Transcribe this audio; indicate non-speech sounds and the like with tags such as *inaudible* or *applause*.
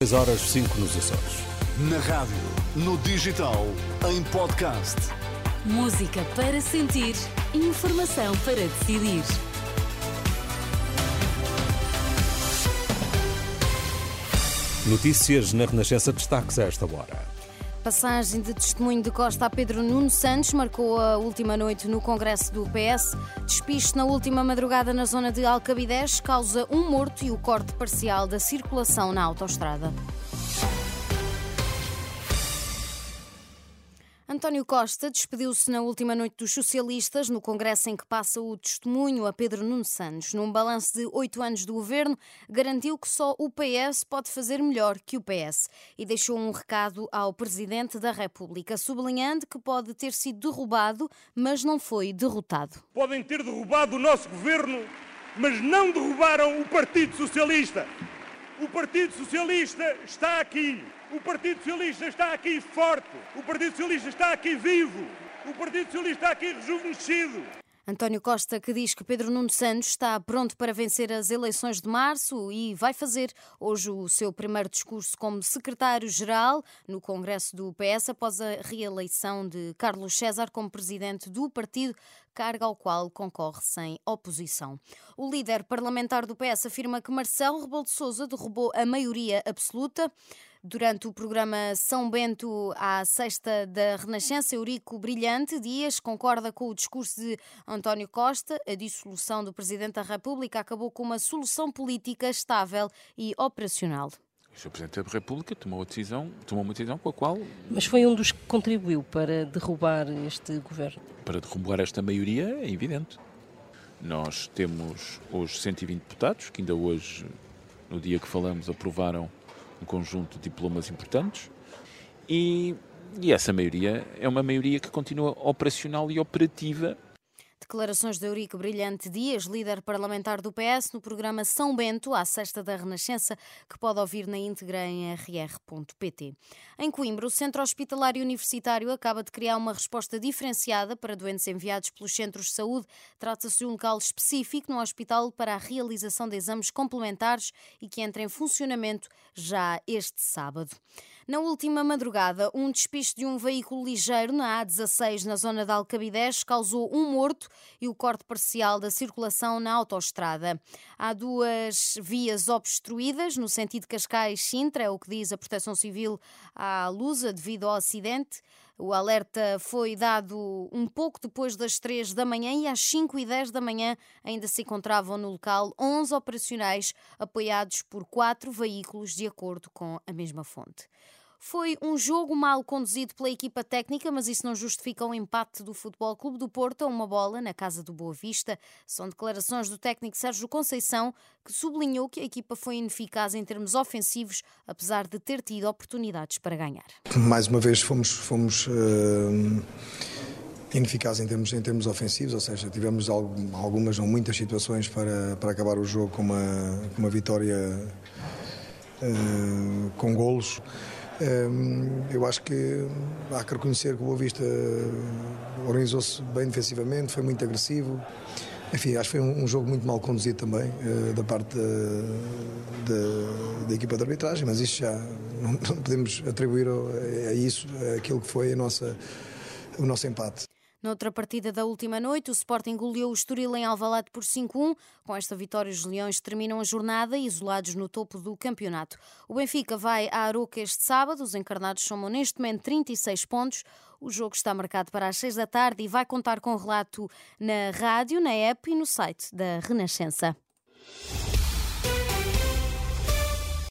6 horas 5 nos Açores. Na rádio, no digital, em podcast. Música para sentir, informação para decidir. Notícias na Renascença destaques a esta hora. Passagem de testemunho de Costa a Pedro Nuno Santos marcou a última noite no Congresso do PS. Despiste na última madrugada na zona de Alcabidez causa um morto e o corte parcial da circulação na autoestrada. António Costa despediu-se na última noite dos socialistas, no congresso em que passa o testemunho a Pedro Nuno Santos. Num balanço de oito anos do governo, garantiu que só o PS pode fazer melhor que o PS e deixou um recado ao Presidente da República, sublinhando que pode ter sido derrubado, mas não foi derrotado. Podem ter derrubado o nosso governo, mas não derrubaram o Partido Socialista. O Partido Socialista está aqui. O Partido Socialista está aqui forte. O Partido Socialista está aqui vivo. O Partido Socialista está aqui rejuvenescido. António Costa, que diz que Pedro Nuno Santos está pronto para vencer as eleições de março e vai fazer hoje o seu primeiro discurso como secretário-geral no Congresso do PS após a reeleição de Carlos César como presidente do partido, cargo ao qual concorre sem oposição. O líder parlamentar do PS afirma que Marcelo Rebelo de Sousa derrubou a maioria absoluta. Durante o programa São Bento à Sexta da Renascença, Eurico Brilhante Dias concorda com o discurso de António Costa. A dissolução do Presidente da República acabou com uma solução política estável e operacional. O Sr. Presidente da República tomou, a decisão, tomou uma decisão com a qual. Mas foi um dos que contribuiu para derrubar este governo? Para derrubar esta maioria, é evidente. Nós temos hoje 120 deputados, que ainda hoje, no dia que falamos, aprovaram um conjunto de diplomas importantes e, e essa maioria é uma maioria que continua operacional e operativa Declarações de Eurico Brilhante Dias, líder parlamentar do PS, no programa São Bento, à Sexta da Renascença, que pode ouvir na íntegra em rr.pt. Em Coimbra, o Centro Hospitalar Universitário acaba de criar uma resposta diferenciada para doentes enviados pelos centros de saúde. Trata-se de um local específico no hospital para a realização de exames complementares e que entra em funcionamento já este sábado. Na última madrugada, um despiste de um veículo ligeiro na A16, na zona de Alcabidez, causou um morto e o corte parcial da circulação na autoestrada. Há duas vias obstruídas no sentido Cascais-Sintra, é o que diz a Proteção Civil à Lusa, devido ao acidente. O alerta foi dado um pouco depois das 3 da manhã e às 5 e 10 da manhã ainda se encontravam no local 11 operacionais apoiados por quatro veículos, de acordo com a mesma fonte. Foi um jogo mal conduzido pela equipa técnica, mas isso não justifica o empate do Futebol Clube do Porto a uma bola na casa do Boa Vista. São declarações do técnico Sérgio Conceição, que sublinhou que a equipa foi ineficaz em termos ofensivos, apesar de ter tido oportunidades para ganhar. Mais uma vez fomos, fomos uh, ineficazes em termos, em termos ofensivos, ou seja, tivemos algumas ou muitas situações para, para acabar o jogo com uma, uma vitória uh, com golos. Eu acho que há que reconhecer que o Boa Vista organizou-se bem defensivamente, foi muito agressivo. Enfim, acho que foi um, jogo muito mal conduzido também eh, da parte da, da, da, equipa de arbitragem, mas isso já *laughs* não, podemos atribuir a isso aquilo que foi a nossa, o nosso empate. Noutra partida da última noite, o Sporting goleou o Estoril em Alvalade por 5-1. Com esta vitória, os Leões terminam a jornada isolados no topo do campeonato. O Benfica vai à Aroca este sábado. Os encarnados somam neste momento 36 pontos. O jogo está marcado para as 6 da tarde e vai contar com relato na rádio, na app e no site da Renascença.